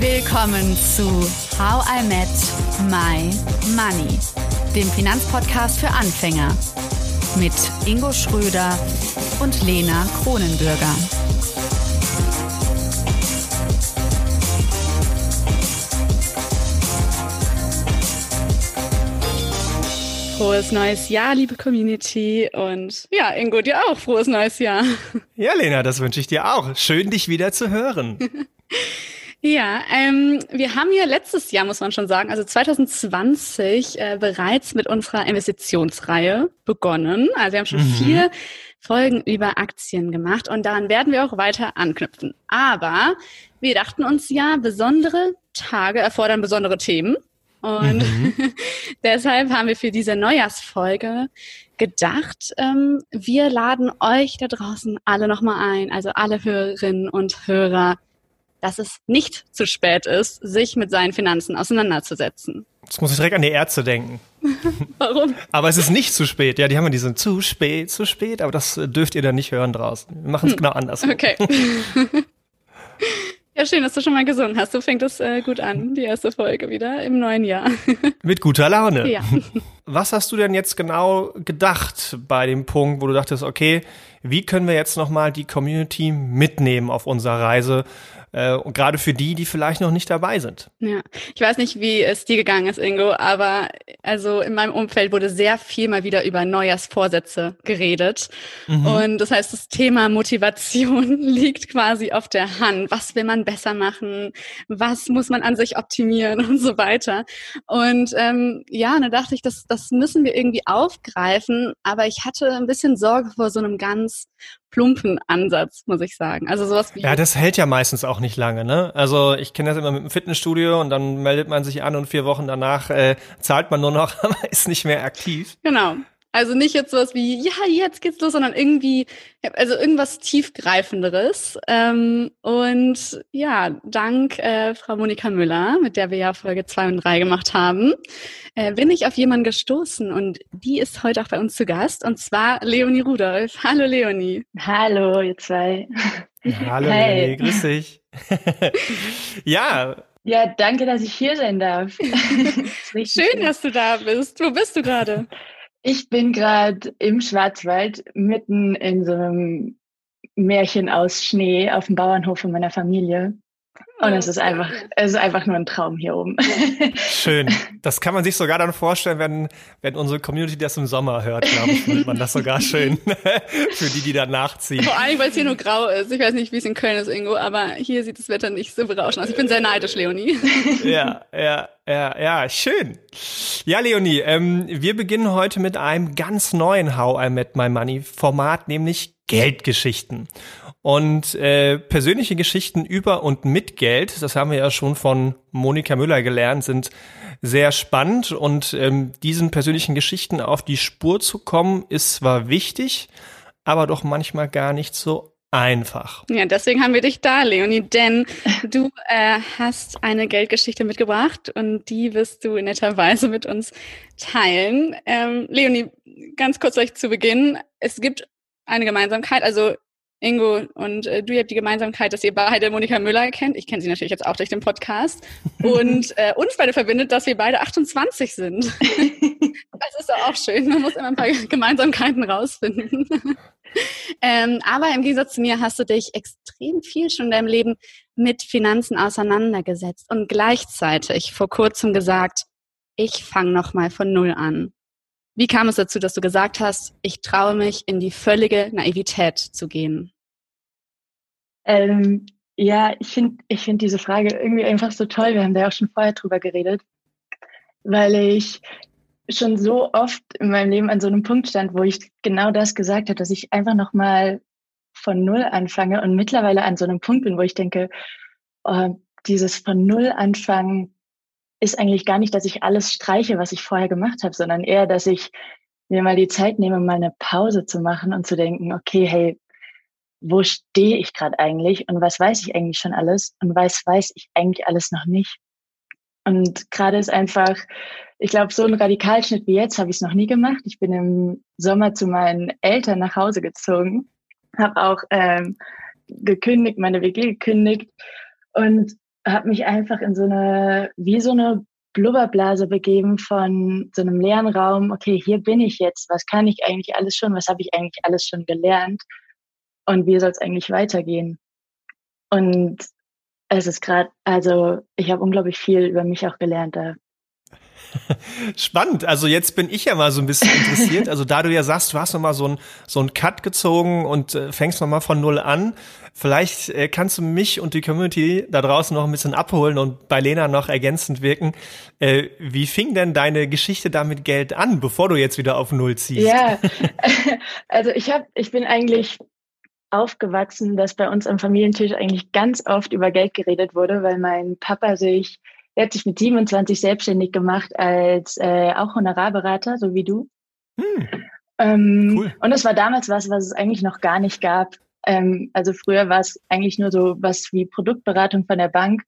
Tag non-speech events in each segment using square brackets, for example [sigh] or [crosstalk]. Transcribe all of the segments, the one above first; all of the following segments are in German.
Willkommen zu How I Met My Money, dem Finanzpodcast für Anfänger mit Ingo Schröder und Lena Kronenbürger. Frohes neues Jahr, liebe Community. Und ja, Ingo, dir auch frohes neues Jahr. Ja, Lena, das wünsche ich dir auch. Schön, dich wieder zu hören. [laughs] Ja, ähm, wir haben ja letztes Jahr, muss man schon sagen, also 2020 äh, bereits mit unserer Investitionsreihe begonnen. Also wir haben schon mhm. vier Folgen über Aktien gemacht und daran werden wir auch weiter anknüpfen. Aber wir dachten uns ja, besondere Tage erfordern besondere Themen. Und mhm. [laughs] deshalb haben wir für diese Neujahrsfolge gedacht, ähm, wir laden euch da draußen alle nochmal ein, also alle Hörerinnen und Hörer, dass es nicht zu spät ist, sich mit seinen Finanzen auseinanderzusetzen. Jetzt muss ich direkt an die Ärzte denken. [laughs] Warum? aber es ist nicht zu spät. Ja, die haben ja diesen zu spät, zu spät, aber das dürft ihr dann nicht hören draußen. Wir machen es hm. genau anders. Okay. [laughs] Ja, schön, dass du schon mal gesungen hast. Du fängt es äh, gut an, die erste Folge wieder im neuen Jahr. [laughs] Mit guter Laune. Ja. Was hast du denn jetzt genau gedacht bei dem Punkt, wo du dachtest, okay, wie können wir jetzt nochmal die Community mitnehmen auf unserer Reise äh, und gerade für die, die vielleicht noch nicht dabei sind. Ja, ich weiß nicht, wie es dir gegangen ist, Ingo, aber also in meinem Umfeld wurde sehr viel mal wieder über Neujahrsvorsätze geredet. Mhm. Und das heißt, das Thema Motivation [laughs] liegt quasi auf der Hand. Was will man besser machen? Was muss man an sich optimieren [laughs] und so weiter? Und ähm, ja, da dachte ich, das, das müssen wir irgendwie aufgreifen. Aber ich hatte ein bisschen Sorge vor so einem ganz plumpen Ansatz, muss ich sagen. Also sowas wie. Ja, das hält ja meistens auch nicht lange, ne? Also ich kenne das immer mit dem Fitnessstudio und dann meldet man sich an und vier Wochen danach äh, zahlt man nur noch, [laughs] aber ist nicht mehr aktiv. Genau. Also nicht jetzt sowas wie, ja, jetzt geht's los, sondern irgendwie, also irgendwas tiefgreifenderes. Ähm, und ja, dank äh, Frau Monika Müller, mit der wir ja Folge zwei und drei gemacht haben, äh, bin ich auf jemanden gestoßen und die ist heute auch bei uns zu Gast und zwar Leonie Rudolph. Hallo Leonie. Hallo, ihr zwei. Hallo hey. Leonie, grüß dich. [laughs] ja, ja, danke, dass ich hier sein darf. [laughs] das Schön, dass du da bist. Wo bist du gerade? Ich bin gerade im Schwarzwald mitten in so einem Märchen aus Schnee auf dem Bauernhof von meiner Familie. Und es ist einfach, es ist einfach nur ein Traum hier oben. [laughs] Schön. Das kann man sich sogar dann vorstellen, wenn, wenn unsere Community das im Sommer hört, glaube ich, findet man das sogar [laughs] schön. [laughs] Für die, die da nachziehen. Vor allem, weil es hier nur grau ist. Ich weiß nicht, wie es in Köln ist, Ingo, aber hier sieht das Wetter nicht so berauschend aus. Ich bin sehr neidisch, Leonie. Ja, ja, ja, ja, schön. Ja, Leonie, ähm, wir beginnen heute mit einem ganz neuen How I Met My Money Format, nämlich Geldgeschichten. Und äh, persönliche Geschichten über und mit Geld, das haben wir ja schon von Monika Müller gelernt, sind sehr spannend. Und ähm, diesen persönlichen Geschichten auf die Spur zu kommen, ist zwar wichtig, aber doch manchmal gar nicht so einfach. Ja, deswegen haben wir dich da, Leonie, denn du äh, hast eine Geldgeschichte mitgebracht und die wirst du netterweise mit uns teilen. Ähm, Leonie, ganz kurz euch zu Beginn. Es gibt eine Gemeinsamkeit. Also Ingo und äh, du habt die Gemeinsamkeit, dass ihr beide Monika Müller kennt. Ich kenne sie natürlich jetzt auch durch den Podcast. [laughs] Und äh, uns beide verbindet, dass wir beide 28 sind. [laughs] das ist doch auch schön. Man muss immer ein paar Gemeinsamkeiten rausfinden. [laughs] ähm, aber im Gegensatz zu mir hast du dich extrem viel schon in deinem Leben mit Finanzen auseinandergesetzt und gleichzeitig vor kurzem gesagt, ich fange nochmal von Null an. Wie kam es dazu, dass du gesagt hast, ich traue mich, in die völlige Naivität zu gehen? Ähm, ja, ich finde ich find diese Frage irgendwie einfach so toll. Wir haben da auch schon vorher drüber geredet, weil ich schon so oft in meinem Leben an so einem Punkt stand, wo ich genau das gesagt habe, dass ich einfach nochmal von Null anfange und mittlerweile an so einem Punkt bin, wo ich denke, oh, dieses von Null anfangen, ist eigentlich gar nicht, dass ich alles streiche, was ich vorher gemacht habe, sondern eher, dass ich mir mal die Zeit nehme, mal eine Pause zu machen und zu denken, okay, hey, wo stehe ich gerade eigentlich und was weiß ich eigentlich schon alles und was weiß ich eigentlich alles noch nicht. Und gerade ist einfach, ich glaube, so ein Radikalschnitt wie jetzt habe ich es noch nie gemacht. Ich bin im Sommer zu meinen Eltern nach Hause gezogen, habe auch ähm, gekündigt, meine WG gekündigt und habe mich einfach in so eine, wie so eine Blubberblase begeben von so einem leeren Raum. Okay, hier bin ich jetzt. Was kann ich eigentlich alles schon? Was habe ich eigentlich alles schon gelernt? Und wie soll es eigentlich weitergehen? Und es ist gerade, also ich habe unglaublich viel über mich auch gelernt da. [laughs] Spannend. Also jetzt bin ich ja mal so ein bisschen interessiert. Also da du ja sagst, du hast noch mal so ein so ein Cut gezogen und äh, fängst noch mal von null an. Vielleicht äh, kannst du mich und die Community da draußen noch ein bisschen abholen und bei Lena noch ergänzend wirken. Äh, wie fing denn deine Geschichte da mit Geld an, bevor du jetzt wieder auf null ziehst? Ja, [laughs] also ich habe, ich bin eigentlich aufgewachsen, dass bei uns am Familientisch eigentlich ganz oft über Geld geredet wurde, weil mein Papa sich, er hat sich mit 27 selbstständig gemacht als äh, auch Honorarberater, so wie du. Hm. Ähm, cool. Und es war damals was, was es eigentlich noch gar nicht gab. Ähm, also früher war es eigentlich nur so was wie Produktberatung von der Bank.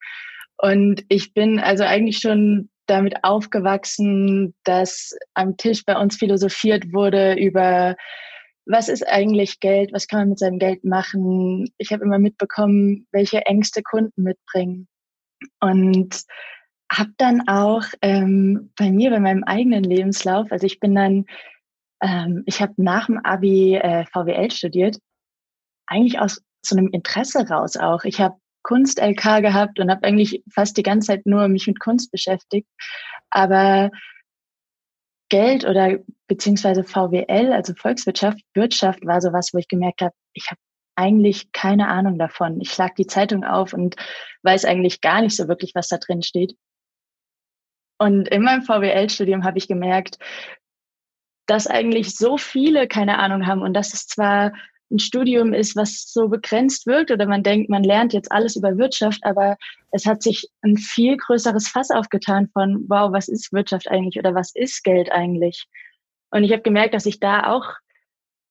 Und ich bin also eigentlich schon damit aufgewachsen, dass am Tisch bei uns philosophiert wurde über was ist eigentlich Geld, was kann man mit seinem Geld machen. Ich habe immer mitbekommen, welche Ängste Kunden mitbringen. Und habe dann auch ähm, bei mir, bei meinem eigenen Lebenslauf, also ich bin dann, ähm, ich habe nach dem Abi äh, VWL studiert, eigentlich aus so einem Interesse raus auch. Ich habe Kunst-LK gehabt und habe eigentlich fast die ganze Zeit nur mich mit Kunst beschäftigt. Aber Geld oder beziehungsweise VWL, also Volkswirtschaft, Wirtschaft war sowas, wo ich gemerkt habe, ich habe eigentlich keine Ahnung davon. Ich schlag die Zeitung auf und weiß eigentlich gar nicht so wirklich, was da drin steht. Und in meinem VWL-Studium habe ich gemerkt, dass eigentlich so viele keine Ahnung haben und dass es zwar ein Studium ist, was so begrenzt wirkt oder man denkt, man lernt jetzt alles über Wirtschaft, aber es hat sich ein viel größeres Fass aufgetan von, wow, was ist Wirtschaft eigentlich oder was ist Geld eigentlich? Und ich habe gemerkt, dass ich da auch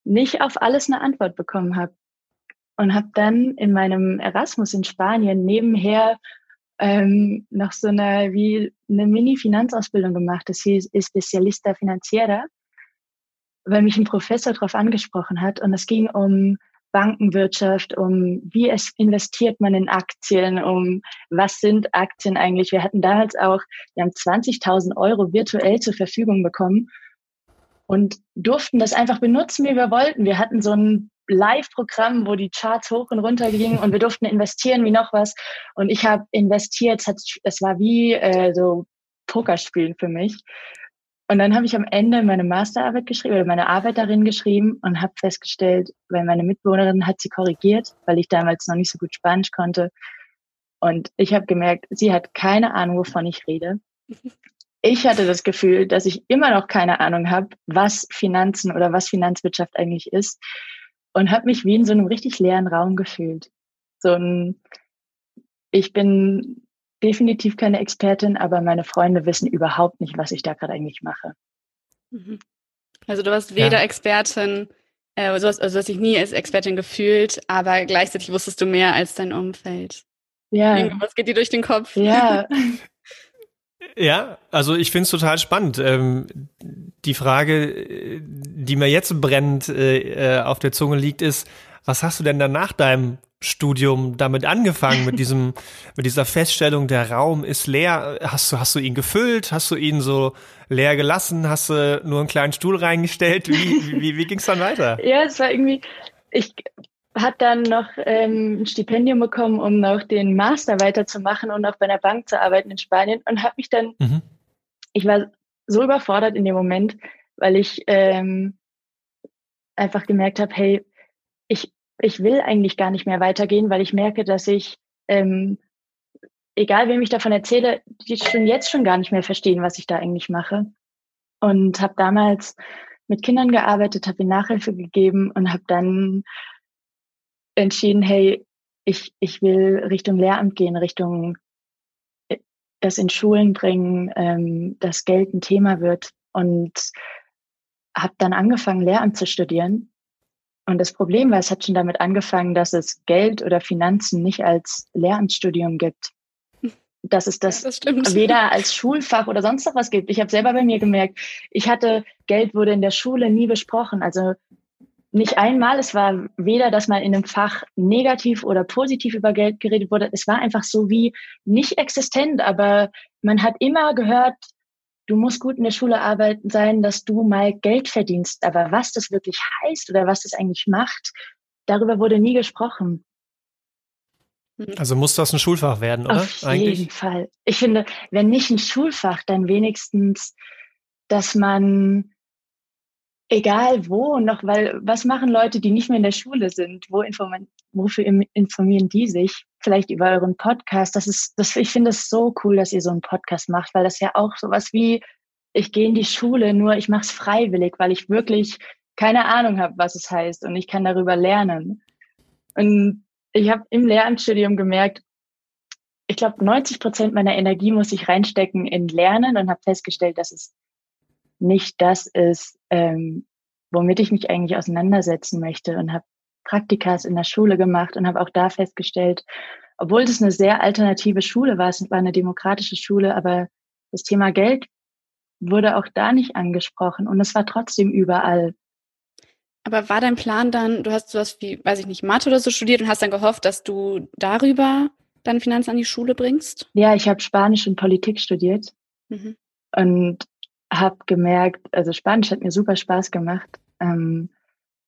nicht auf alles eine Antwort bekommen habe. Und habe dann in meinem Erasmus in Spanien nebenher ähm, noch so eine wie eine Mini-Finanzausbildung gemacht. Das hieß Especialista Financiera weil mich ein Professor darauf angesprochen hat und es ging um Bankenwirtschaft, um wie es investiert man in Aktien, um was sind Aktien eigentlich. Wir hatten damals auch, wir haben 20.000 Euro virtuell zur Verfügung bekommen und durften das einfach benutzen, wie wir wollten. Wir hatten so ein Live-Programm, wo die Charts hoch und runter gingen und wir durften investieren wie noch was. Und ich habe investiert, es war wie äh, so Pokerspielen für mich. Und dann habe ich am Ende meine Masterarbeit geschrieben oder meine Arbeit darin geschrieben und habe festgestellt, weil meine Mitbewohnerin hat sie korrigiert, weil ich damals noch nicht so gut Spanisch konnte. Und ich habe gemerkt, sie hat keine Ahnung, wovon ich rede. Ich hatte das Gefühl, dass ich immer noch keine Ahnung habe, was Finanzen oder was Finanzwirtschaft eigentlich ist und habe mich wie in so einem richtig leeren Raum gefühlt. So ein, ich bin definitiv keine Expertin, aber meine Freunde wissen überhaupt nicht, was ich da gerade eigentlich mache. Mhm. Also du warst weder ja. Expertin, äh, also, hast, also hast dich nie als Expertin gefühlt, aber gleichzeitig wusstest du mehr als dein Umfeld. Ja. Was geht dir durch den Kopf? Ja. [laughs] Ja, also ich finde es total spannend. Ähm, die Frage, die mir jetzt brennend äh, auf der Zunge liegt, ist, was hast du denn dann nach deinem Studium damit angefangen, mit diesem, [laughs] mit dieser Feststellung, der Raum ist leer. Hast du, hast du ihn gefüllt? Hast du ihn so leer gelassen? Hast du nur einen kleinen Stuhl reingestellt? Wie, wie, wie ging es dann weiter? Ja, es war irgendwie, ich habe dann noch ähm, ein Stipendium bekommen, um noch den Master weiterzumachen und auch bei einer Bank zu arbeiten in Spanien und habe mich dann, mhm. ich war so überfordert in dem Moment, weil ich ähm, einfach gemerkt habe, hey, ich ich will eigentlich gar nicht mehr weitergehen, weil ich merke, dass ich, ähm, egal wem ich davon erzähle, die schon jetzt schon gar nicht mehr verstehen, was ich da eigentlich mache. Und habe damals mit Kindern gearbeitet, habe ihnen Nachhilfe gegeben und habe dann entschieden, hey, ich, ich will Richtung Lehramt gehen, Richtung äh, das in Schulen bringen, ähm, dass Geld ein Thema wird und habe dann angefangen, Lehramt zu studieren und das Problem war, es hat schon damit angefangen, dass es Geld oder Finanzen nicht als Lehramtsstudium gibt. Dass es das, ja, das weder als Schulfach oder sonst noch was gibt. Ich habe selber bei mir gemerkt, ich hatte, Geld wurde in der Schule nie besprochen. Also nicht einmal, es war weder, dass man in einem Fach negativ oder positiv über Geld geredet wurde. Es war einfach so wie nicht existent, aber man hat immer gehört, du musst gut in der Schule arbeiten sein, dass du mal Geld verdienst. Aber was das wirklich heißt oder was das eigentlich macht, darüber wurde nie gesprochen. Hm. Also muss das ein Schulfach werden, oder? Auf Eigentlich? jeden Fall. Ich finde, wenn nicht ein Schulfach, dann wenigstens, dass man egal wo noch, weil was machen Leute, die nicht mehr in der Schule sind? Wo informieren, wofür informieren die sich? Vielleicht über euren Podcast. Das ist, das, ich finde es so cool, dass ihr so einen Podcast macht, weil das ja auch sowas wie, ich gehe in die Schule, nur ich mache es freiwillig, weil ich wirklich keine Ahnung habe, was es heißt und ich kann darüber lernen. Und ich habe im Lehramtsstudium gemerkt, ich glaube, 90 Prozent meiner Energie muss ich reinstecken in Lernen und habe festgestellt, dass es nicht das ist, ähm, womit ich mich eigentlich auseinandersetzen möchte und habe Praktikas in der Schule gemacht und habe auch da festgestellt, obwohl es eine sehr alternative Schule war, es war eine demokratische Schule, aber das Thema Geld wurde auch da nicht angesprochen und es war trotzdem überall. Aber war dein Plan dann, du hast sowas wie, weiß ich nicht, Mathe oder so studiert und hast dann gehofft, dass du darüber deine Finanzen an die Schule bringst? Ja, ich habe Spanisch und Politik studiert mhm. und habe gemerkt, also Spanisch hat mir super Spaß gemacht, ähm,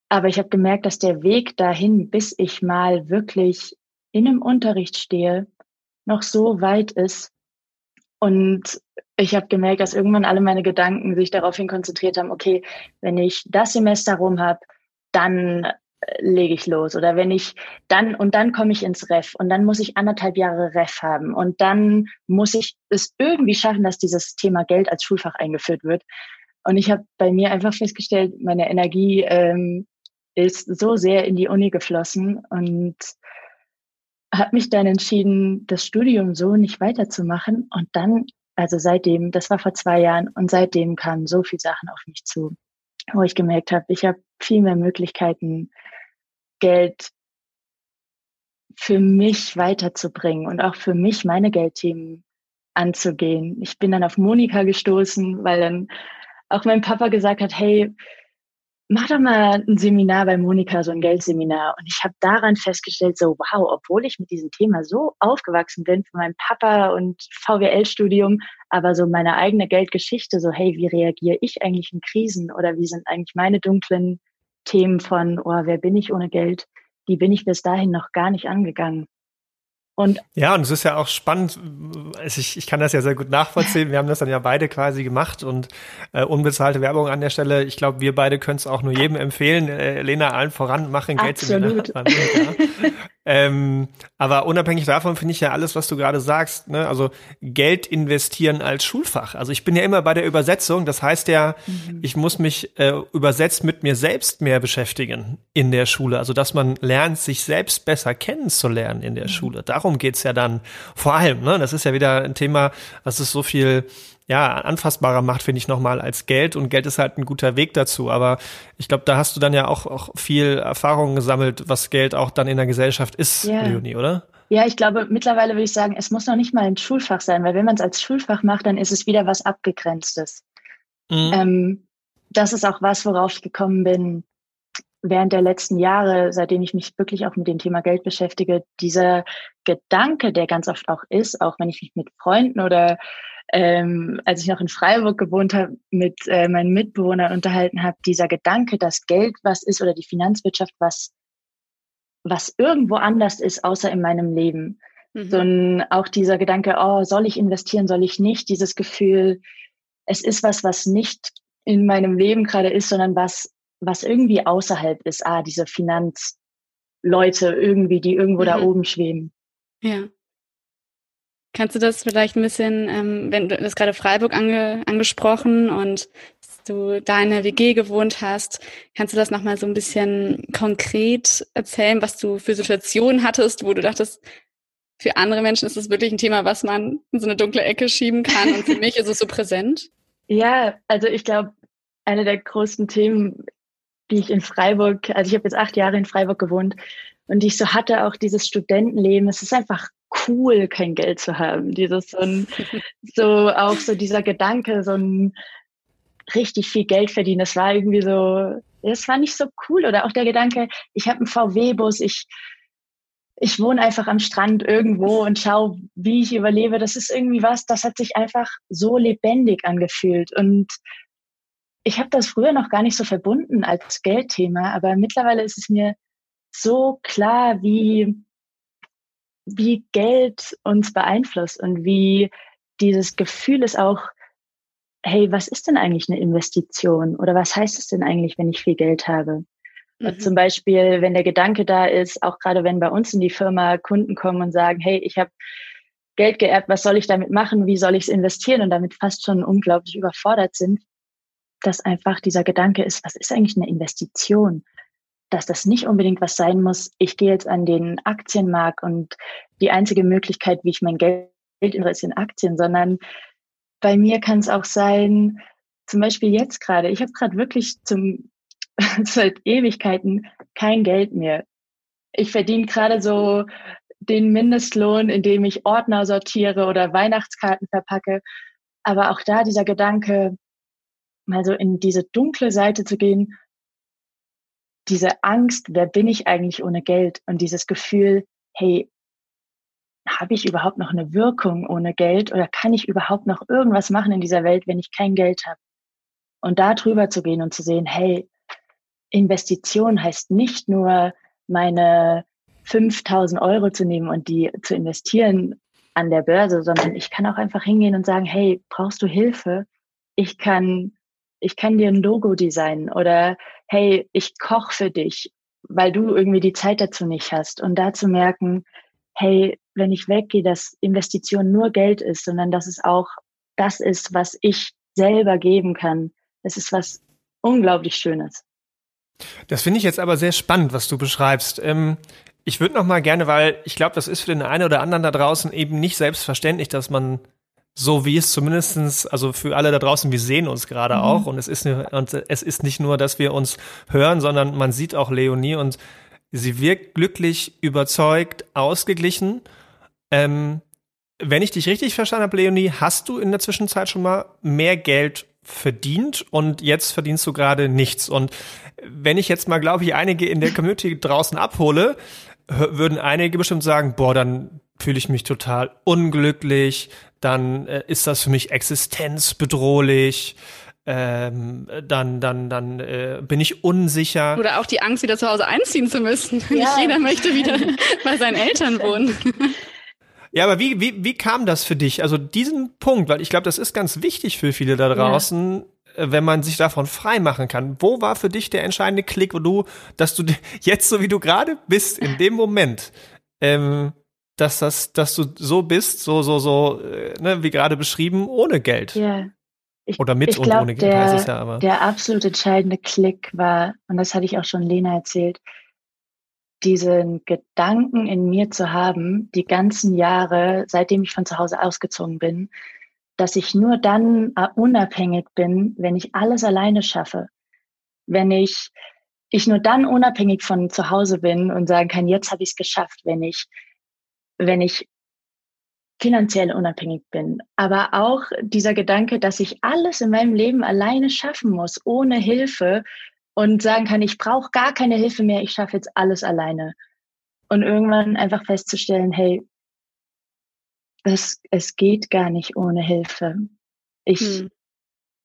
aber ich habe gemerkt, dass der Weg dahin, bis ich mal wirklich in einem Unterricht stehe, noch so weit ist. Und ich habe gemerkt, dass irgendwann alle meine Gedanken sich daraufhin konzentriert haben, okay, wenn ich das Semester rum habe, dann lege ich los. Oder wenn ich dann, und dann komme ich ins Ref und dann muss ich anderthalb Jahre Ref haben und dann muss ich es irgendwie schaffen, dass dieses Thema Geld als Schulfach eingeführt wird. Und ich habe bei mir einfach festgestellt, meine Energie ähm, ist so sehr in die Uni geflossen und habe mich dann entschieden, das Studium so nicht weiterzumachen. Und dann, also seitdem, das war vor zwei Jahren, und seitdem kamen so viele Sachen auf mich zu, wo ich gemerkt habe, ich habe viel mehr Möglichkeiten, Geld für mich weiterzubringen und auch für mich meine Geldthemen anzugehen. Ich bin dann auf Monika gestoßen, weil dann auch mein Papa gesagt hat, hey, mach doch mal ein Seminar bei Monika, so ein Geldseminar. Und ich habe daran festgestellt, so wow, obwohl ich mit diesem Thema so aufgewachsen bin von meinem Papa und VWL-Studium, aber so meine eigene Geldgeschichte, so hey, wie reagiere ich eigentlich in Krisen oder wie sind eigentlich meine dunklen Themen von, oh, wer bin ich ohne Geld, die bin ich bis dahin noch gar nicht angegangen. Und ja, und es ist ja auch spannend, also ich, ich kann das ja sehr gut nachvollziehen. Wir haben das dann ja beide quasi gemacht und äh, unbezahlte Werbung an der Stelle. Ich glaube, wir beide können es auch nur jedem empfehlen. Äh, Lena, allen voran, machen Geld Absolut. Ähm, aber unabhängig davon finde ich ja alles, was du gerade sagst, ne? also Geld investieren als Schulfach. Also ich bin ja immer bei der Übersetzung. Das heißt ja, mhm. ich muss mich äh, übersetzt mit mir selbst mehr beschäftigen in der Schule. Also dass man lernt, sich selbst besser kennenzulernen in der mhm. Schule. Darum geht's ja dann vor allem. Ne? Das ist ja wieder ein Thema, was es so viel ja, anfassbarer macht, finde ich nochmal als Geld. Und Geld ist halt ein guter Weg dazu. Aber ich glaube, da hast du dann ja auch, auch viel Erfahrung gesammelt, was Geld auch dann in der Gesellschaft ist, ja. Leonie, oder? Ja, ich glaube, mittlerweile würde ich sagen, es muss noch nicht mal ein Schulfach sein, weil wenn man es als Schulfach macht, dann ist es wieder was Abgegrenztes. Mhm. Ähm, das ist auch was, worauf ich gekommen bin während der letzten Jahre, seitdem ich mich wirklich auch mit dem Thema Geld beschäftige, dieser Gedanke, der ganz oft auch ist, auch wenn ich mich mit Freunden oder ähm, als ich noch in Freiburg gewohnt habe, mit äh, meinen Mitbewohnern unterhalten habe, dieser Gedanke, dass Geld was ist oder die Finanzwirtschaft was, was irgendwo anders ist, außer in meinem Leben. Mhm. So ein, auch dieser Gedanke, oh, soll ich investieren, soll ich nicht? Dieses Gefühl, es ist was, was nicht in meinem Leben gerade ist, sondern was, was irgendwie außerhalb ist. Ah, diese Finanzleute irgendwie, die irgendwo mhm. da oben schweben. Ja. Kannst du das vielleicht ein bisschen, ähm, wenn du das gerade Freiburg ange, angesprochen und du da in der WG gewohnt hast, kannst du das nochmal so ein bisschen konkret erzählen, was du für Situationen hattest, wo du dachtest, für andere Menschen ist es wirklich ein Thema, was man in so eine dunkle Ecke schieben kann und für mich ist es so präsent? [laughs] Ja, also ich glaube, eine der größten Themen, die ich in Freiburg, also ich habe jetzt acht Jahre in Freiburg gewohnt und die ich so hatte, auch dieses Studentenleben, es ist einfach cool, kein Geld zu haben. Dieses so, ein, so auch so dieser Gedanke, so ein richtig viel Geld verdienen. Das war irgendwie so, Das war nicht so cool. Oder auch der Gedanke, ich habe einen VW-Bus, ich, ich wohne einfach am Strand irgendwo und schaue, wie ich überlebe. Das ist irgendwie was, das hat sich einfach so lebendig angefühlt. Und ich habe das früher noch gar nicht so verbunden als Geldthema, aber mittlerweile ist es mir so klar, wie, wie Geld uns beeinflusst und wie dieses Gefühl ist auch, hey, was ist denn eigentlich eine Investition? Oder was heißt es denn eigentlich, wenn ich viel Geld habe? Mhm. Zum Beispiel, wenn der Gedanke da ist, auch gerade wenn bei uns in die Firma Kunden kommen und sagen, hey, ich habe Geld geerbt, was soll ich damit machen? Wie soll ich es investieren? Und damit fast schon unglaublich überfordert sind, dass einfach dieser Gedanke ist, was ist eigentlich eine Investition? Dass das nicht unbedingt was sein muss, ich gehe jetzt an den Aktienmarkt und die einzige Möglichkeit, wie ich mein Geld investiere, ist in Aktien, sondern bei mir kann es auch sein, zum Beispiel jetzt gerade, ich habe gerade wirklich zum [laughs] seit Ewigkeiten kein Geld mehr. Ich verdiene gerade so den Mindestlohn, indem ich Ordner sortiere oder Weihnachtskarten verpacke. Aber auch da dieser Gedanke, mal so in diese dunkle Seite zu gehen, diese Angst, wer bin ich eigentlich ohne Geld? Und dieses Gefühl, hey, habe ich überhaupt noch eine Wirkung ohne Geld oder kann ich überhaupt noch irgendwas machen in dieser Welt, wenn ich kein Geld habe? Und da drüber zu gehen und zu sehen, hey, Investition heißt nicht nur meine 5000 Euro zu nehmen und die zu investieren an der Börse, sondern ich kann auch einfach hingehen und sagen, hey, brauchst du Hilfe? Ich kann, ich kann dir ein Logo designen oder hey, ich koche für dich, weil du irgendwie die Zeit dazu nicht hast. Und da zu merken, hey, wenn ich weggehe, dass Investition nur Geld ist, sondern dass es auch das ist, was ich selber geben kann. Das ist was unglaublich Schönes. Das finde ich jetzt aber sehr spannend, was du beschreibst. Ähm, ich würde noch mal gerne, weil ich glaube, das ist für den einen oder anderen da draußen eben nicht selbstverständlich, dass man so wie es zumindestens, also für alle da draußen, wir sehen uns gerade mhm. auch und es ist und es ist nicht nur, dass wir uns hören, sondern man sieht auch Leonie und sie wirkt glücklich, überzeugt, ausgeglichen. Ähm, wenn ich dich richtig verstanden habe, Leonie, hast du in der Zwischenzeit schon mal mehr Geld verdient und jetzt verdienst du gerade nichts. Und wenn ich jetzt mal, glaube ich, einige in der Community draußen abhole, würden einige bestimmt sagen, boah, dann fühle ich mich total unglücklich, dann äh, ist das für mich existenzbedrohlich. Ähm, dann, dann, dann äh, bin ich unsicher. Oder auch die Angst, wieder zu Hause einziehen zu müssen. Ja. Nicht jeder möchte wieder [laughs] bei seinen Eltern wohnen. Ja, aber wie, wie, wie kam das für dich? Also diesen Punkt, weil ich glaube, das ist ganz wichtig für viele da draußen, ja. Wenn man sich davon frei machen kann. Wo war für dich der entscheidende Klick, wo du, dass du [laughs] jetzt so wie du gerade bist, in dem Moment, ähm, dass das, dass du so bist, so, so, so, äh, ne, wie gerade beschrieben, ohne Geld. Ja. Ich, Oder mit und glaub, ohne Geld der, heißt es ja aber. Der absolut entscheidende Klick war, und das hatte ich auch schon Lena erzählt, diesen Gedanken in mir zu haben, die ganzen Jahre, seitdem ich von zu Hause ausgezogen bin, dass ich nur dann äh, unabhängig bin, wenn ich alles alleine schaffe. Wenn ich, ich nur dann unabhängig von zu Hause bin und sagen kann, jetzt habe ich es geschafft, wenn ich, wenn ich finanziell unabhängig bin. Aber auch dieser Gedanke, dass ich alles in meinem Leben alleine schaffen muss, ohne Hilfe, und sagen kann, ich brauche gar keine Hilfe mehr, ich schaffe jetzt alles alleine. Und irgendwann einfach festzustellen, hey, es, es geht gar nicht ohne Hilfe. Ich hm.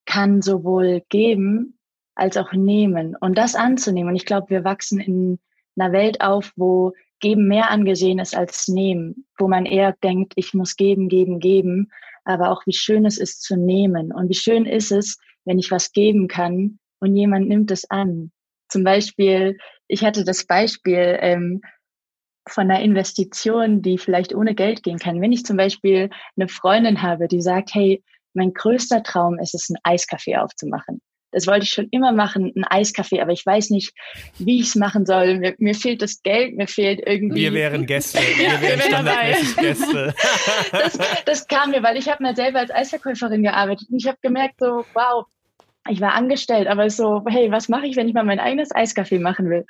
kann sowohl geben als auch nehmen und das anzunehmen. Und ich glaube, wir wachsen in einer Welt auf, wo Geben mehr angesehen ist als Nehmen, wo man eher denkt, ich muss geben, geben, geben, aber auch wie schön es ist zu nehmen und wie schön ist es, wenn ich was geben kann, und jemand nimmt es an. Zum Beispiel, ich hatte das Beispiel ähm, von einer Investition, die vielleicht ohne Geld gehen kann. Wenn ich zum Beispiel eine Freundin habe, die sagt, hey, mein größter Traum ist es, ein Eiskaffee aufzumachen. Das wollte ich schon immer machen, ein Eiskaffee, aber ich weiß nicht, wie ich es machen soll. Mir, mir, fehlt das Geld, mir fehlt irgendwie. Wir wären Gäste. Wir [laughs] ja, wären standardmäßig Gäste. [laughs] das, das kam mir, weil ich habe mal selber als Eisverkäuferin gearbeitet und ich habe gemerkt, so, wow, ich war angestellt, aber so, hey, was mache ich, wenn ich mal mein eigenes Eiskaffee machen will?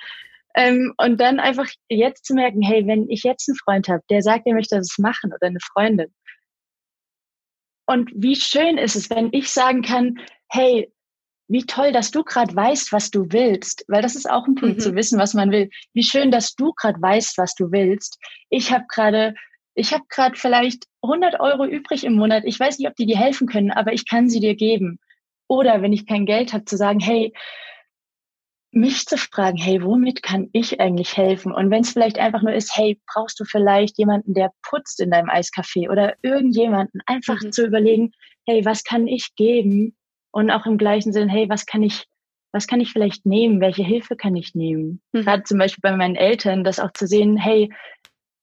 Ähm, und dann einfach jetzt zu merken, hey, wenn ich jetzt einen Freund habe, der sagt, er möchte das machen oder eine Freundin. Und wie schön ist es, wenn ich sagen kann, hey, wie toll, dass du gerade weißt, was du willst, weil das ist auch ein Punkt Mhm. zu wissen, was man will. Wie schön, dass du gerade weißt, was du willst. Ich habe gerade, ich habe gerade vielleicht 100 Euro übrig im Monat. Ich weiß nicht, ob die dir helfen können, aber ich kann sie dir geben. Oder wenn ich kein Geld habe, zu sagen, hey, mich zu fragen, hey, womit kann ich eigentlich helfen? Und wenn es vielleicht einfach nur ist, hey, brauchst du vielleicht jemanden, der putzt in deinem Eiscafé oder irgendjemanden, einfach Mhm. zu überlegen, hey, was kann ich geben? Und auch im gleichen Sinn, hey, was kann ich, was kann ich vielleicht nehmen? Welche Hilfe kann ich nehmen? Mhm. Gerade zum Beispiel bei meinen Eltern, das auch zu sehen, hey,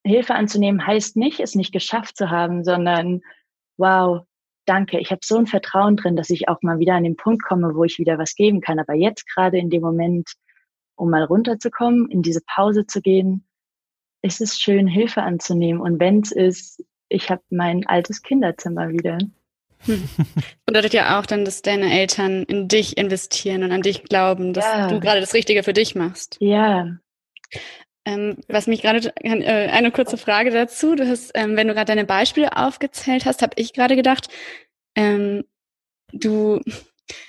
Hilfe anzunehmen heißt nicht, es nicht geschafft zu haben, sondern wow, danke, ich habe so ein Vertrauen drin, dass ich auch mal wieder an den Punkt komme, wo ich wieder was geben kann. Aber jetzt gerade in dem Moment, um mal runterzukommen, in diese Pause zu gehen, ist es schön, Hilfe anzunehmen. Und wenn es ist, ich habe mein altes Kinderzimmer wieder. Bedeutet ja auch dann, dass deine Eltern in dich investieren und an dich glauben, dass Ja. du gerade das Richtige für dich machst. Ja, Ähm, was mich gerade, äh, eine kurze Frage dazu. Du hast, ähm, wenn du gerade deine Beispiele aufgezählt hast, habe ich gerade gedacht, ähm, du,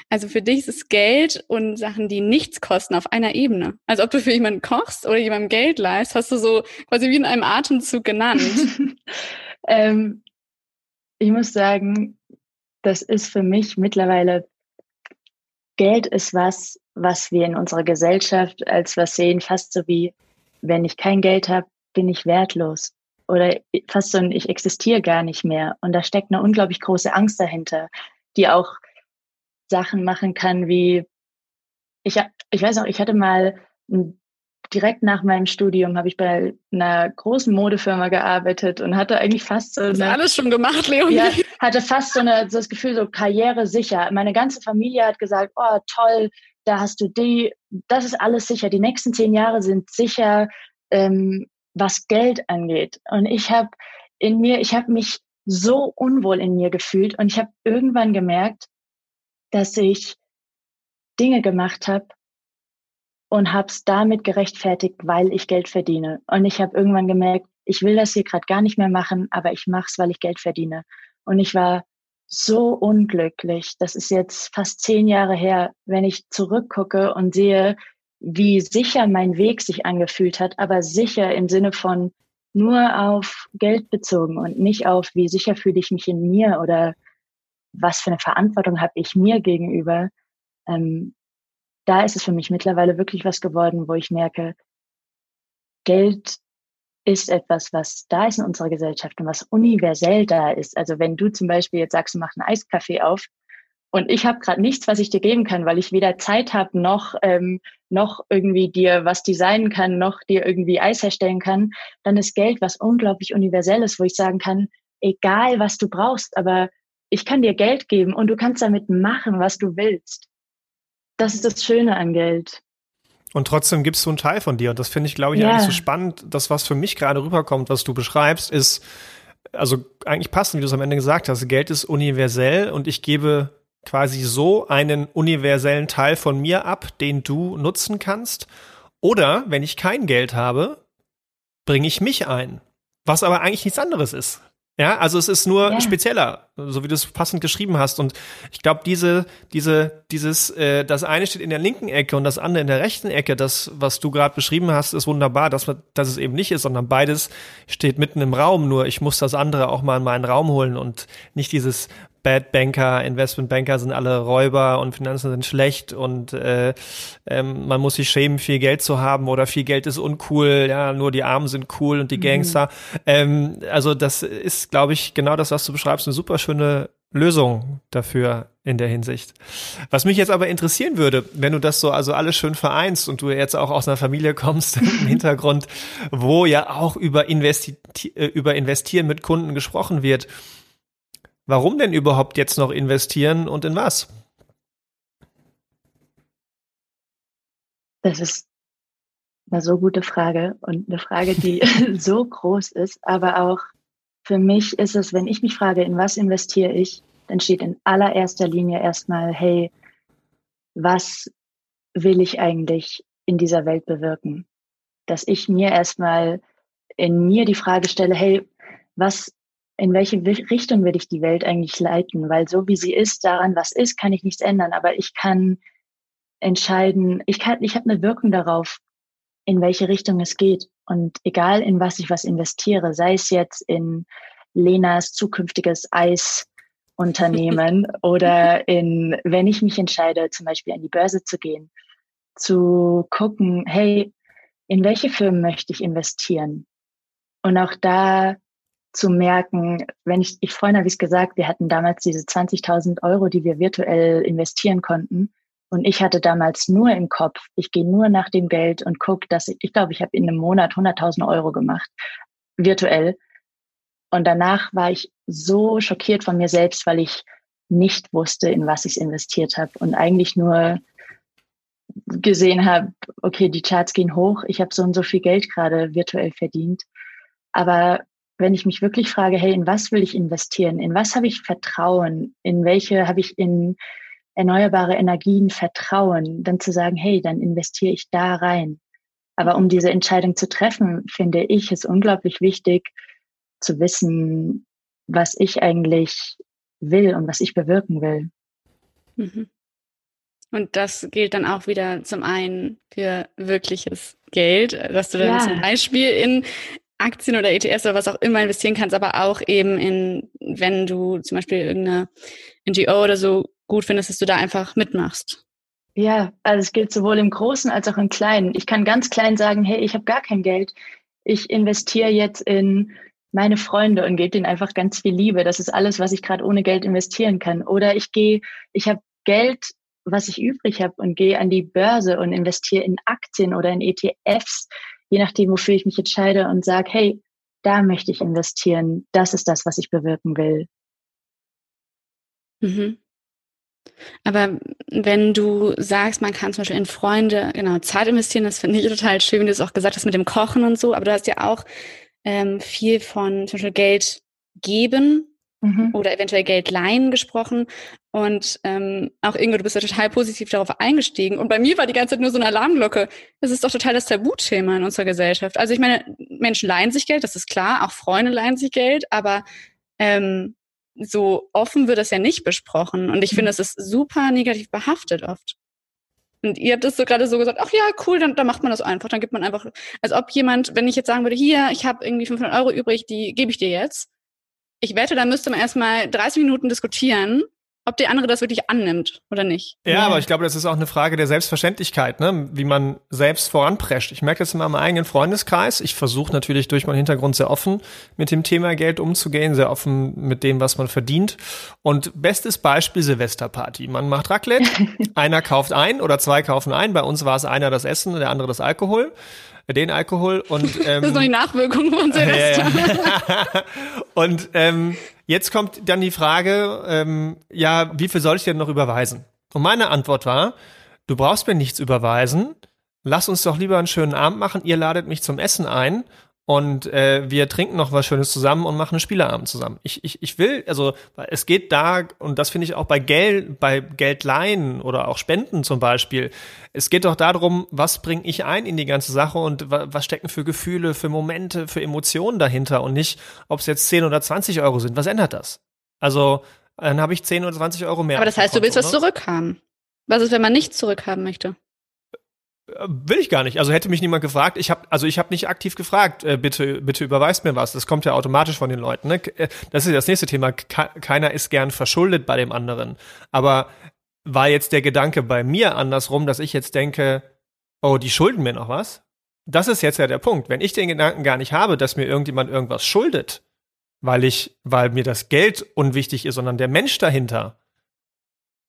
also für dich ist es Geld und Sachen, die nichts kosten, auf einer Ebene. Also ob du für jemanden kochst oder jemandem Geld leist, hast du so quasi wie in einem Atemzug genannt. [laughs] ähm, ich muss sagen, das ist für mich mittlerweile, Geld ist was, was wir in unserer Gesellschaft als was sehen, fast so wie, wenn ich kein Geld habe, bin ich wertlos. Oder fast so ein, ich existiere gar nicht mehr. Und da steckt eine unglaublich große Angst dahinter, die auch Sachen machen kann wie, ich, ich weiß noch, ich hatte mal direkt nach meinem Studium habe ich bei einer großen Modefirma gearbeitet und hatte eigentlich fast so eine, alles schon gemacht, Leonie. ja, hatte fast so, eine, so das Gefühl, so Karriere sicher. Meine ganze Familie hat gesagt, oh toll, da hast du die, das ist alles sicher. Die nächsten zehn Jahre sind sicher, ähm, was Geld angeht. Und ich habe in mir, ich habe mich so unwohl in mir gefühlt und ich habe irgendwann gemerkt, dass ich Dinge gemacht habe und habe es damit gerechtfertigt, weil ich Geld verdiene. Und ich habe irgendwann gemerkt, ich will das hier gerade gar nicht mehr machen, aber ich mache es, weil ich Geld verdiene. Und ich war so unglücklich. Das ist jetzt fast zehn Jahre her, wenn ich zurückgucke und sehe, wie sicher mein Weg sich angefühlt hat, aber sicher im Sinne von nur auf Geld bezogen und nicht auf, wie sicher fühle ich mich in mir oder was für eine Verantwortung habe ich mir gegenüber. Ähm, da ist es für mich mittlerweile wirklich was geworden, wo ich merke, Geld ist etwas, was da ist in unserer Gesellschaft und was universell da ist. Also wenn du zum Beispiel jetzt sagst, du machst einen Eiskaffee auf und ich habe gerade nichts, was ich dir geben kann, weil ich weder Zeit habe noch ähm, noch irgendwie dir was designen kann, noch dir irgendwie Eis herstellen kann, dann ist Geld was unglaublich universelles, wo ich sagen kann, egal was du brauchst, aber ich kann dir Geld geben und du kannst damit machen, was du willst. Das ist das Schöne an Geld. Und trotzdem gibst du einen Teil von dir. Und das finde ich, glaube ich, Ja. eigentlich so spannend. Das, was für mich gerade rüberkommt, was du beschreibst, ist, also eigentlich passend, wie du es am Ende gesagt hast. Geld ist universell und ich gebe quasi so einen universellen Teil von mir ab, den du nutzen kannst. Oder wenn ich kein Geld habe, bringe ich mich ein. Was aber eigentlich nichts anderes ist. Ja, also es ist nur Ja. spezieller, so wie du es passend geschrieben hast. Und ich glaube, diese, diese, dieses, äh, das eine steht in der linken Ecke und das andere in der rechten Ecke. Das, was du gerade beschrieben hast, ist wunderbar, dass, man, dass es eben nicht ist, sondern beides steht mitten im Raum. Nur ich muss das andere auch mal in meinen Raum holen und nicht dieses Bad Banker, Investment Banker sind alle Räuber und Finanzen sind schlecht und äh, ähm, man muss sich schämen, viel Geld zu haben oder viel Geld ist uncool, ja, nur die Armen sind cool und die Gangster. Ähm, also das ist, glaube ich, genau das, was du beschreibst, eine super schöne Lösung dafür in der Hinsicht. Was mich jetzt aber interessieren würde, wenn du das so also alles schön vereinst und du jetzt auch aus einer Familie kommst [laughs] im Hintergrund, wo ja auch über, Investi äh, über Investieren mit Kunden gesprochen wird, Warum denn überhaupt jetzt noch investieren und in was? Das ist eine so gute Frage und eine Frage, die [laughs] so groß ist. Aber auch für mich ist es, wenn ich mich frage, in was investiere ich, dann steht in allererster Linie erstmal, hey, was will ich eigentlich in dieser Welt bewirken? Dass ich mir erstmal in mir die Frage stelle, hey, was in welche Richtung will ich die Welt eigentlich leiten? Weil so wie sie ist, daran was ist, kann ich nichts ändern. Aber ich kann entscheiden, ich kann, ich habe eine Wirkung darauf, in welche Richtung es geht. Und egal in was ich was investiere, sei es jetzt in Lenas zukünftiges Eisunternehmen [laughs] oder in, wenn ich mich entscheide, zum Beispiel an die Börse zu gehen, zu gucken, hey, in welche Firmen möchte ich investieren? Und auch da zu merken, wenn ich, ich vorhin habe ich es gesagt, wir hatten damals diese 20.000 Euro, die wir virtuell investieren konnten. Und ich hatte damals nur im Kopf, ich gehe nur nach dem Geld und gucke, dass ich, ich glaube, ich habe in einem Monat 100.000 Euro gemacht, virtuell. Und danach war ich so schockiert von mir selbst, weil ich nicht wusste, in was ich investiert habe und eigentlich nur gesehen habe, okay, die Charts gehen hoch, ich habe so und so viel Geld gerade virtuell verdient. Aber wenn ich mich wirklich frage, hey, in was will ich investieren? In was habe ich Vertrauen? In welche habe ich in erneuerbare Energien Vertrauen? Dann zu sagen, hey, dann investiere ich da rein. Aber um diese Entscheidung zu treffen, finde ich es unglaublich wichtig zu wissen, was ich eigentlich will und was ich bewirken will. Mhm. Und das gilt dann auch wieder zum einen für wirkliches Geld, dass du dann ja. zum Beispiel in Aktien oder ETFs oder was auch immer investieren kannst, aber auch eben in, wenn du zum Beispiel irgendeine NGO oder so gut findest, dass du da einfach mitmachst. Ja, also es gilt sowohl im Großen als auch im Kleinen. Ich kann ganz klein sagen, hey, ich habe gar kein Geld. Ich investiere jetzt in meine Freunde und gebe denen einfach ganz viel Liebe. Das ist alles, was ich gerade ohne Geld investieren kann. Oder ich gehe, ich habe Geld, was ich übrig habe und gehe an die Börse und investiere in Aktien oder in ETFs je nachdem, wofür ich mich entscheide und sage, hey, da möchte ich investieren, das ist das, was ich bewirken will. Mhm. Aber wenn du sagst, man kann zum Beispiel in Freunde, genau, Zeit investieren, das finde ich total schön, wie du es auch gesagt hast mit dem Kochen und so, aber du hast ja auch ähm, viel von zum Beispiel Geld geben mhm. oder eventuell Geld leihen gesprochen. Und ähm, auch Ingo, du bist ja total positiv darauf eingestiegen. Und bei mir war die ganze Zeit nur so eine Alarmglocke. Das ist doch total das Tabuthema in unserer Gesellschaft. Also ich meine, Menschen leihen sich Geld, das ist klar, auch Freunde leihen sich Geld, aber ähm, so offen wird das ja nicht besprochen. Und ich finde, das ist super negativ behaftet oft. Und ihr habt das so gerade so gesagt, ach ja, cool, dann, dann macht man das einfach. Dann gibt man einfach, als ob jemand, wenn ich jetzt sagen würde, hier, ich habe irgendwie 500 Euro übrig, die gebe ich dir jetzt, ich wette, da müsste man erstmal 30 Minuten diskutieren, ob der andere das wirklich annimmt oder nicht. Ja, ja, aber ich glaube, das ist auch eine Frage der Selbstverständlichkeit, ne? wie man selbst voranprescht. Ich merke das in meinem eigenen Freundeskreis. Ich versuche natürlich durch meinen Hintergrund sehr offen mit dem Thema Geld umzugehen, sehr offen mit dem, was man verdient. Und bestes Beispiel Silvesterparty. Man macht Raclette, [laughs] einer kauft ein oder zwei kaufen ein. Bei uns war es einer das Essen, der andere das Alkohol den Alkohol und ähm, [laughs] das ist noch die Nachwirkung von [laughs] Silvester. Ja, [laughs] und ähm, jetzt kommt dann die Frage, ähm, ja, wie viel soll ich denn noch überweisen? Und meine Antwort war, du brauchst mir nichts überweisen. Lass uns doch lieber einen schönen Abend machen. Ihr ladet mich zum Essen ein und äh, wir trinken noch was Schönes zusammen und machen einen Spieleabend zusammen. Ich, ich, ich will, also es geht da, und das finde ich auch bei Geld, bei Geldleihen oder auch Spenden zum Beispiel, es geht doch darum, was bringe ich ein in die ganze Sache und was stecken für Gefühle, für Momente, für Emotionen dahinter und nicht, ob es jetzt 10 oder 20 Euro sind. Was ändert das? Also, dann habe ich 10 oder 20 Euro mehr. Aber das heißt, Konto, du willst was zurückhaben. Was ist, wenn man nichts zurückhaben möchte? Will ich gar nicht. Also hätte mich niemand gefragt. Ich habe also ich habe nicht aktiv gefragt. Äh, bitte bitte überweist mir was. Das kommt ja automatisch von den Leuten. Ne? Äh, das ist das nächste Thema. Keiner ist gern verschuldet bei dem anderen. Aber war jetzt der Gedanke bei mir andersrum, dass ich jetzt denke, oh, die schulden mir noch was? Das ist jetzt ja der Punkt. Wenn ich den Gedanken gar nicht habe, dass mir irgendjemand irgendwas schuldet, weil ich, weil mir das Geld unwichtig ist, sondern der Mensch dahinter,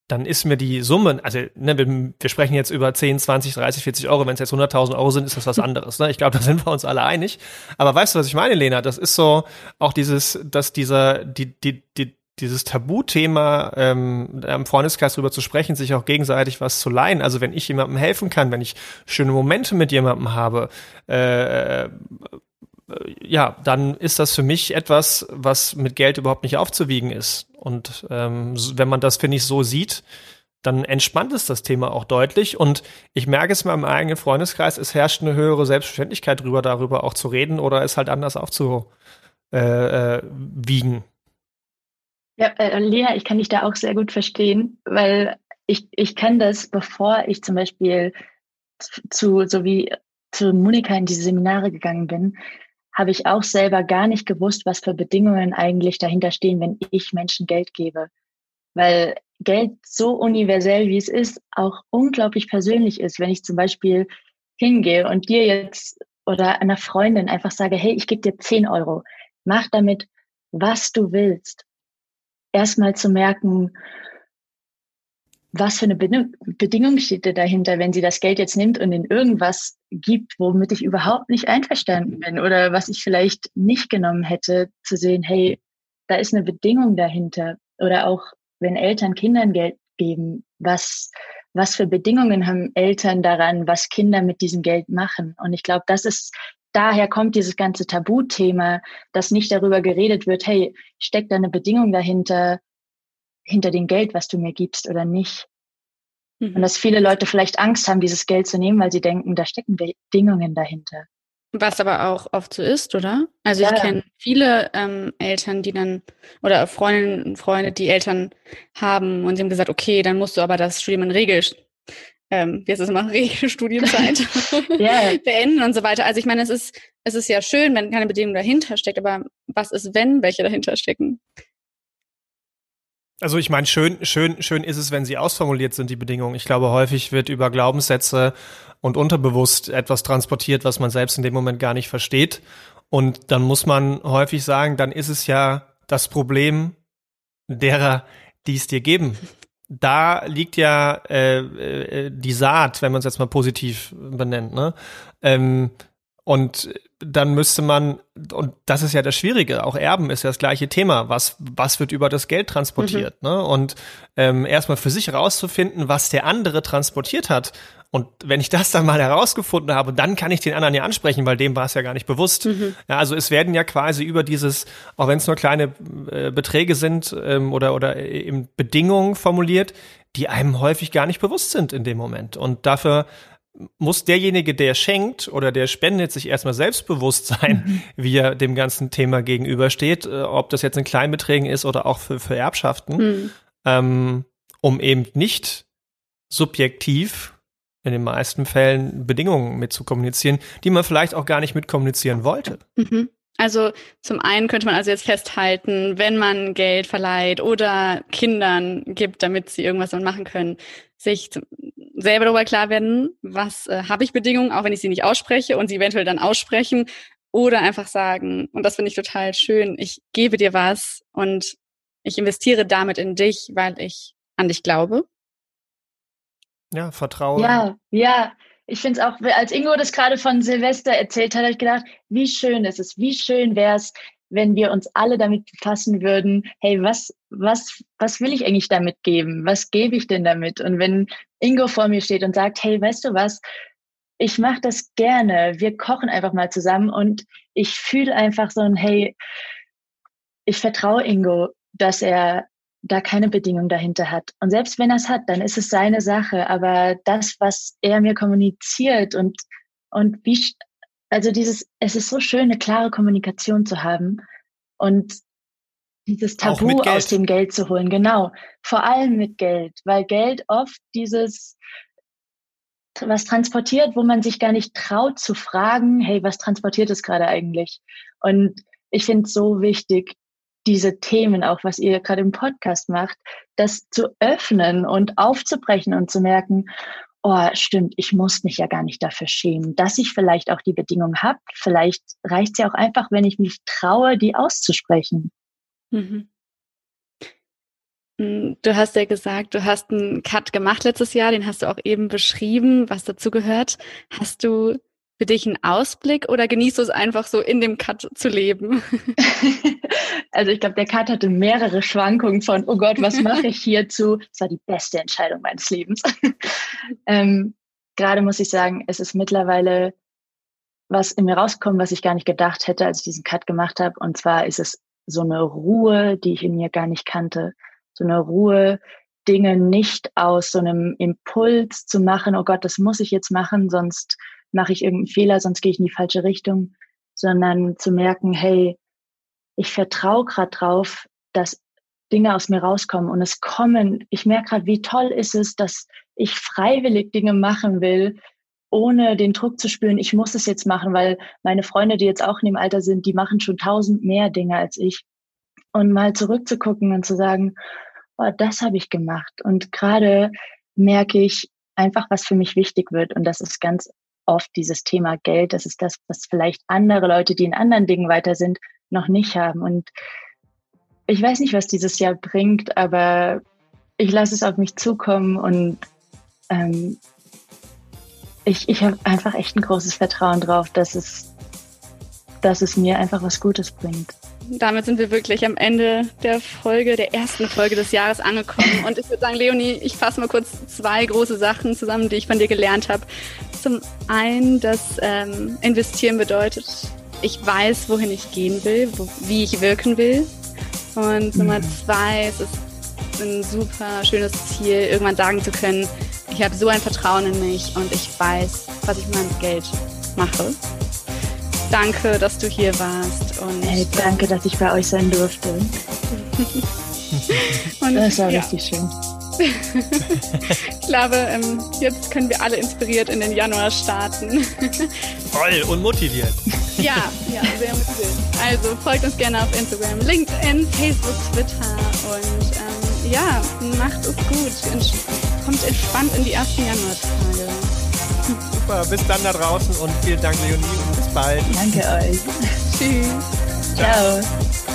dann ist mir die Summe, also ne, wir, wir, sprechen jetzt über 10, 20, 30, 40 Euro, wenn es jetzt 100.000 Euro sind, ist das was [laughs] anderes. Ne? Ich glaube, da sind wir uns alle einig. Aber weißt du, was ich meine, Lena? Das ist so auch dieses, dass dieser, die, die, die, dieses Tabuthema, ähm, am Freundeskreis drüber zu sprechen, sich auch gegenseitig was zu leihen. Also wenn ich jemandem helfen kann, wenn ich schöne Momente mit jemandem habe, äh, ja, dann ist das für mich etwas, was mit Geld überhaupt nicht aufzuwiegen ist. Und ähm, wenn man das, finde ich, so sieht, dann entspannt es das Thema auch deutlich. Und ich merke es in meinem eigenen Freundeskreis, es herrscht eine höhere Selbstverständlichkeit drüber, darüber auch zu reden oder es halt anders aufzu, äh, äh. Ja, äh, Lena, ich kann dich da auch sehr gut verstehen, weil ich, ich kann das, bevor ich zum Beispiel zu, so wie zu Monika in diese Seminare gegangen bin, habe ich auch selber gar nicht gewusst, was für Bedingungen eigentlich dahinter stehen, wenn ich Menschen Geld gebe. Weil Geld so universell, wie es ist, auch unglaublich persönlich ist. Wenn ich zum Beispiel hingehe und dir jetzt oder einer Freundin einfach sage, hey, ich gebe dir 10 Euro, mach damit, was du willst. Erstmal zu merken, was für eine Bedingung steht da dahinter, wenn sie das Geld jetzt nimmt und in irgendwas gibt, womit ich überhaupt nicht einverstanden bin oder was ich vielleicht nicht genommen hätte, zu sehen, hey, da ist eine Bedingung dahinter. Oder auch, wenn Eltern Kindern Geld geben, was, was für Bedingungen haben Eltern daran, was Kinder mit diesem Geld machen? Und ich glaube, das ist, daher kommt dieses ganze Tabuthema, dass nicht darüber geredet wird, hey, steckt da eine Bedingung dahinter, hinter dem Geld, was du mir gibst oder nicht. Mhm. Und dass viele Leute vielleicht Angst haben, dieses Geld zu nehmen, weil sie denken, da stecken Bedingungen dahinter. Was aber auch oft so ist, oder? Also ja. ich kenne viele ähm, Eltern, die dann, oder Freundinnen und Freunde, die Eltern haben und sie haben gesagt, okay, dann musst du aber das Studium in Regel, ähm, wie heißt das immer, [laughs] Regelstudienzeit [laughs] ja. beenden und so weiter. Also ich meine, es ist, es ist ja schön, wenn keine Bedingung dahinter steckt, aber was ist, wenn welche dahinter stecken? Also ich meine, schön, schön, schön ist es, wenn sie ausformuliert sind, die Bedingungen. Ich glaube, häufig wird über Glaubenssätze und unterbewusst etwas transportiert, was man selbst in dem Moment gar nicht versteht. Und dann muss man häufig sagen, dann ist es ja das Problem derer, die es dir geben. Da liegt ja äh, äh, die Saat, wenn man es jetzt mal positiv benennt. Ne? Ähm, und dann müsste man, und das ist ja das Schwierige, auch Erben ist ja das gleiche Thema. Was, was wird über das Geld transportiert? Mhm. Ne? Und ähm, erstmal für sich herauszufinden, was der andere transportiert hat. Und wenn ich das dann mal herausgefunden habe, dann kann ich den anderen ja ansprechen, weil dem war es ja gar nicht bewusst. Mhm. Ja, also es werden ja quasi über dieses, auch wenn es nur kleine äh, Beträge sind ähm, oder, oder eben Bedingungen formuliert, die einem häufig gar nicht bewusst sind in dem Moment. Und dafür muss derjenige, der schenkt oder der spendet, sich erstmal selbstbewusst sein, mhm. wie er dem ganzen Thema gegenübersteht, äh, ob das jetzt in Kleinbeträgen ist oder auch für, für Erbschaften, mhm. ähm, um eben nicht subjektiv in den meisten Fällen Bedingungen mit zu kommunizieren, die man vielleicht auch gar nicht mitkommunizieren wollte. Mhm. Also zum einen könnte man also jetzt festhalten, wenn man Geld verleiht oder Kindern gibt, damit sie irgendwas dann machen können, sich selber darüber klar werden, was äh, habe ich Bedingungen, auch wenn ich sie nicht ausspreche und sie eventuell dann aussprechen oder einfach sagen, und das finde ich total schön, ich gebe dir was und ich investiere damit in dich, weil ich an dich glaube. Ja, Vertrauen. Ja, ja, ich finde es auch, als Ingo das gerade von Silvester erzählt hat, habe ich gedacht, wie schön ist es, wie schön wäre es, wenn wir uns alle damit befassen würden, hey, was, was, was will ich eigentlich damit geben? Was gebe ich denn damit? Und wenn Ingo vor mir steht und sagt, hey, weißt du was? Ich mache das gerne. Wir kochen einfach mal zusammen und ich fühle einfach so ein, hey, ich vertraue Ingo, dass er da keine Bedingung dahinter hat. Und selbst wenn er es hat, dann ist es seine Sache. Aber das, was er mir kommuniziert und, und wie, also dieses, es ist so schön, eine klare Kommunikation zu haben und dieses Tabu aus dem Geld zu holen. Genau. Vor allem mit Geld, weil Geld oft dieses, was transportiert, wo man sich gar nicht traut zu fragen, hey, was transportiert es gerade eigentlich? Und ich finde es so wichtig, diese Themen, auch was ihr gerade im Podcast macht, das zu öffnen und aufzubrechen und zu merken, oh, stimmt, ich muss mich ja gar nicht dafür schämen, dass ich vielleicht auch die Bedingung habe. Vielleicht reicht es ja auch einfach, wenn ich mich traue, die auszusprechen. Mhm. Hm, du hast ja gesagt, du hast einen Cut gemacht letztes Jahr, den hast du auch eben beschrieben, was dazu gehört. Hast du für dich einen Ausblick oder genießt du es einfach so in dem Cut zu leben? [laughs] Also ich glaube, der Cut hatte mehrere Schwankungen von, oh Gott, was mache ich hierzu? Das war die beste Entscheidung meines Lebens. [laughs] ähm, Gerade muss ich sagen, es ist mittlerweile was in mir rausgekommen, was ich gar nicht gedacht hätte, als ich diesen Cut gemacht habe. Und zwar ist es so eine Ruhe, die ich in mir gar nicht kannte. So eine Ruhe, Dinge nicht aus so einem Impuls zu machen, oh Gott, das muss ich jetzt machen, sonst mache ich irgendeinen Fehler, sonst gehe ich in die falsche Richtung, sondern zu merken, hey, ich vertraue gerade drauf, dass Dinge aus mir rauskommen und es kommen. Ich merke gerade, wie toll ist es, dass ich freiwillig Dinge machen will, ohne den Druck zu spüren, ich muss es jetzt machen, weil meine Freunde, die jetzt auch in dem Alter sind, die machen schon tausend mehr Dinge als ich. Und mal zurückzugucken und zu sagen, oh, das habe ich gemacht. Und gerade merke ich einfach, was für mich wichtig wird. Und das ist ganz oft dieses Thema Geld. Das ist das, was vielleicht andere Leute, die in anderen Dingen weiter sind, noch nicht haben. Und ich weiß nicht, was dieses Jahr bringt, aber ich lasse es auf mich zukommen und ähm, ich, ich habe einfach echt ein großes Vertrauen drauf, dass es, dass es mir einfach was Gutes bringt. Damit sind wir wirklich am Ende der Folge, der ersten Folge des Jahres angekommen. Und ich würde sagen, Leonie, ich fasse mal kurz zwei große Sachen zusammen, die ich von dir gelernt habe. Zum einen, dass ähm, investieren bedeutet, ich weiß, wohin ich gehen will, wo, wie ich wirken will. Und Nummer mhm. zwei, es ist ein super schönes Ziel, irgendwann sagen zu können, ich habe so ein Vertrauen in mich und ich weiß, was ich mit meinem Geld mache. Danke, dass du hier warst. Und hey, danke, dass ich bei euch sein durfte. [laughs] und, das war ja. richtig schön. [laughs] ich glaube, ähm, jetzt können wir alle inspiriert in den Januar starten. [laughs] Voll und motiviert. Ja, ja, sehr motiviert. Also folgt uns gerne auf Instagram, LinkedIn, Facebook, Twitter und ähm, ja, macht es gut. Kommt entspannt in die ersten Januartage. Super, bis dann da draußen und vielen Dank, Leonie, und bis bald. Danke euch. [laughs] Tschüss. Ciao. Ciao.